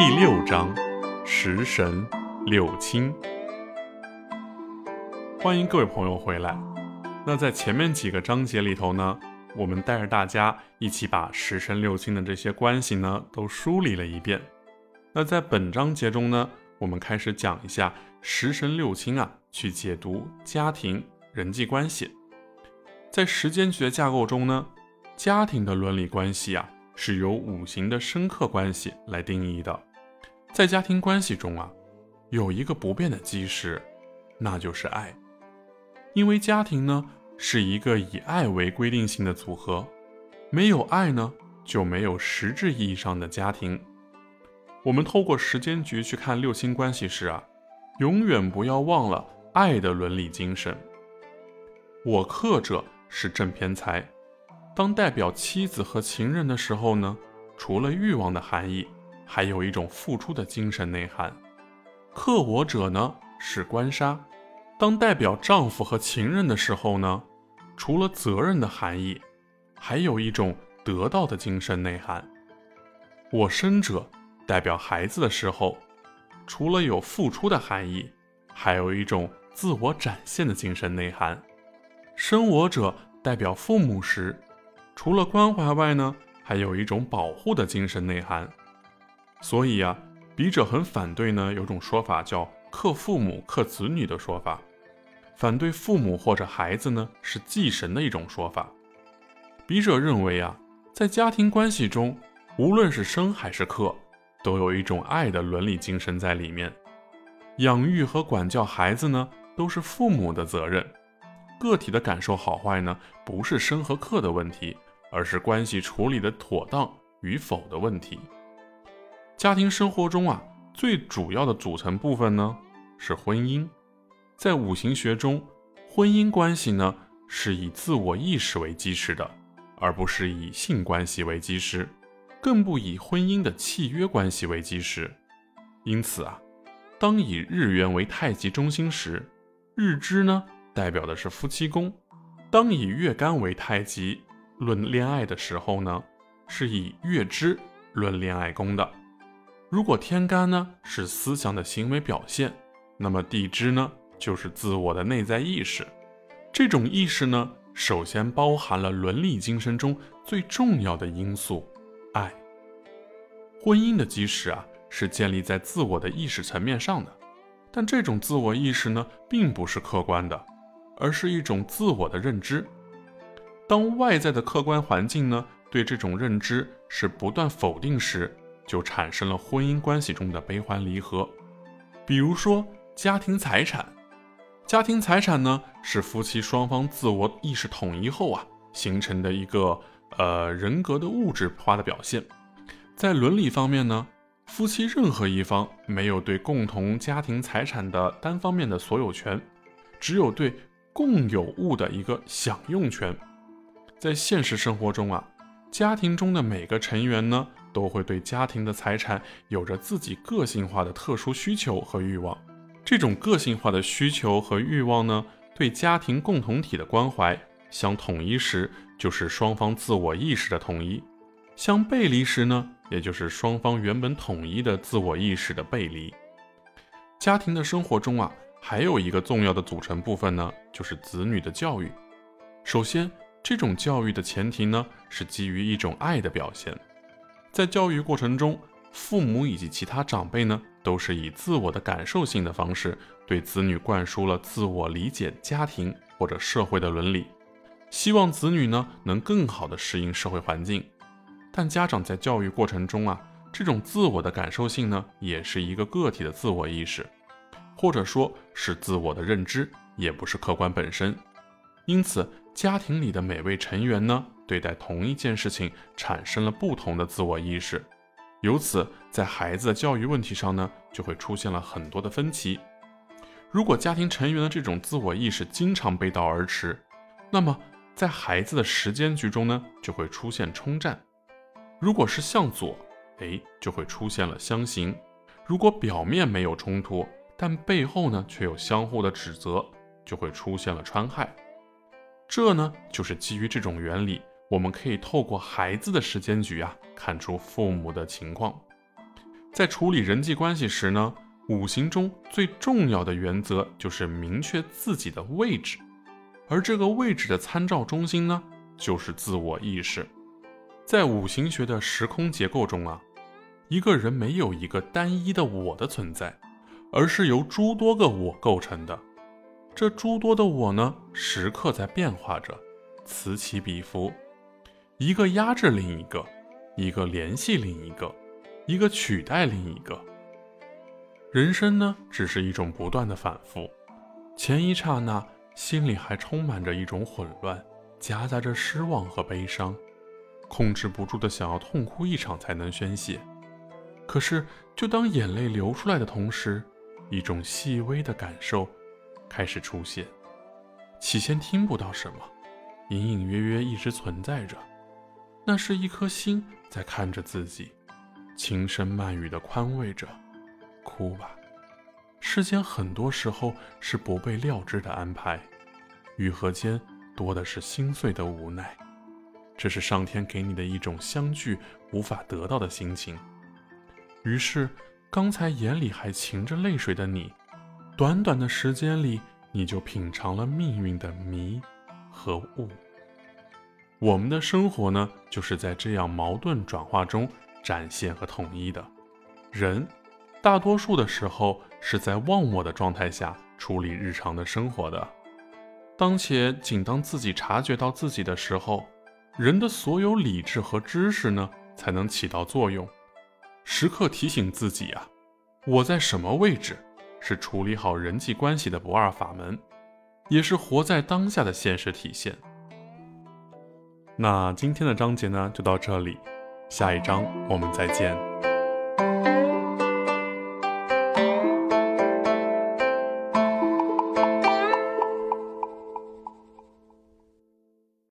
第六章：食神六亲。欢迎各位朋友回来。那在前面几个章节里头呢，我们带着大家一起把食神六亲的这些关系呢都梳理了一遍。那在本章节中呢，我们开始讲一下食神六亲啊，去解读家庭人际关系。在时间局的架构中呢，家庭的伦理关系啊。是由五行的生克关系来定义的。在家庭关系中啊，有一个不变的基石，那就是爱。因为家庭呢是一个以爱为规定性的组合，没有爱呢就没有实质意义上的家庭。我们透过时间局去看六亲关系时啊，永远不要忘了爱的伦理精神。我克者是正偏财。当代表妻子和情人的时候呢，除了欲望的含义，还有一种付出的精神内涵。克我者呢是官杀。当代表丈夫和情人的时候呢，除了责任的含义，还有一种得到的精神内涵。我生者代表孩子的时候，除了有付出的含义，还有一种自我展现的精神内涵。生我者代表父母时。除了关怀外呢，还有一种保护的精神内涵。所以啊，笔者很反对呢，有种说法叫克父母克子女的说法，反对父母或者孩子呢是祭神的一种说法。笔者认为啊，在家庭关系中，无论是生还是克，都有一种爱的伦理精神在里面。养育和管教孩子呢，都是父母的责任。个体的感受好坏呢，不是生和克的问题，而是关系处理的妥当与否的问题。家庭生活中啊，最主要的组成部分呢是婚姻。在五行学中，婚姻关系呢是以自我意识为基石的，而不是以性关系为基石，更不以婚姻的契约关系为基石。因此啊，当以日元为太极中心时，日支呢？代表的是夫妻宫。当以月干为太极论恋爱的时候呢，是以月支论恋爱宫的。如果天干呢是思想的行为表现，那么地支呢就是自我的内在意识。这种意识呢，首先包含了伦理精神中最重要的因素——爱。婚姻的基石啊，是建立在自我的意识层面上的，但这种自我意识呢，并不是客观的。而是一种自我的认知。当外在的客观环境呢对这种认知是不断否定时，就产生了婚姻关系中的悲欢离合。比如说家庭财产，家庭财产呢是夫妻双方自我意识统一后啊形成的一个呃人格的物质化的表现。在伦理方面呢，夫妻任何一方没有对共同家庭财产的单方面的所有权，只有对。共有物的一个享用权，在现实生活中啊，家庭中的每个成员呢，都会对家庭的财产有着自己个性化的特殊需求和欲望。这种个性化的需求和欲望呢，对家庭共同体的关怀相统一时，就是双方自我意识的统一；相背离时呢，也就是双方原本统一的自我意识的背离。家庭的生活中啊。还有一个重要的组成部分呢，就是子女的教育。首先，这种教育的前提呢，是基于一种爱的表现。在教育过程中，父母以及其他长辈呢，都是以自我的感受性的方式，对子女灌输了自我理解家庭或者社会的伦理，希望子女呢能更好的适应社会环境。但家长在教育过程中啊，这种自我的感受性呢，也是一个个体的自我意识。或者说是自我的认知，也不是客观本身。因此，家庭里的每位成员呢，对待同一件事情产生了不同的自我意识，由此在孩子的教育问题上呢，就会出现了很多的分歧。如果家庭成员的这种自我意识经常背道而驰，那么在孩子的时间局中呢，就会出现冲战。如果是向左，哎，就会出现了相形；如果表面没有冲突，但背后呢，却有相互的指责，就会出现了穿害。这呢，就是基于这种原理，我们可以透过孩子的时间局啊，看出父母的情况。在处理人际关系时呢，五行中最重要的原则就是明确自己的位置，而这个位置的参照中心呢，就是自我意识。在五行学的时空结构中啊，一个人没有一个单一的我的存在，而是由诸多个我构成的。这诸多的我呢，时刻在变化着，此起彼伏，一个压制另一个，一个联系另一个。一个取代另一个，人生呢，只是一种不断的反复。前一刹那，心里还充满着一种混乱，夹杂着失望和悲伤，控制不住的想要痛哭一场才能宣泄。可是，就当眼泪流出来的同时，一种细微的感受开始出现。起先听不到什么，隐隐约约一直存在着，那是一颗心在看着自己。轻声慢语的宽慰着，哭吧。世间很多时候是不被料知的安排，愈合间多的是心碎的无奈。这是上天给你的一种相聚无法得到的心情。于是，刚才眼里还噙着泪水的你，短短的时间里，你就品尝了命运的迷和悟。我们的生活呢，就是在这样矛盾转化中。展现和统一的人，大多数的时候是在忘我的状态下处理日常的生活的。当且，仅当自己察觉到自己的时候，人的所有理智和知识呢，才能起到作用。时刻提醒自己啊，我在什么位置，是处理好人际关系的不二法门，也是活在当下的现实体现。那今天的章节呢，就到这里。下一章我们再见。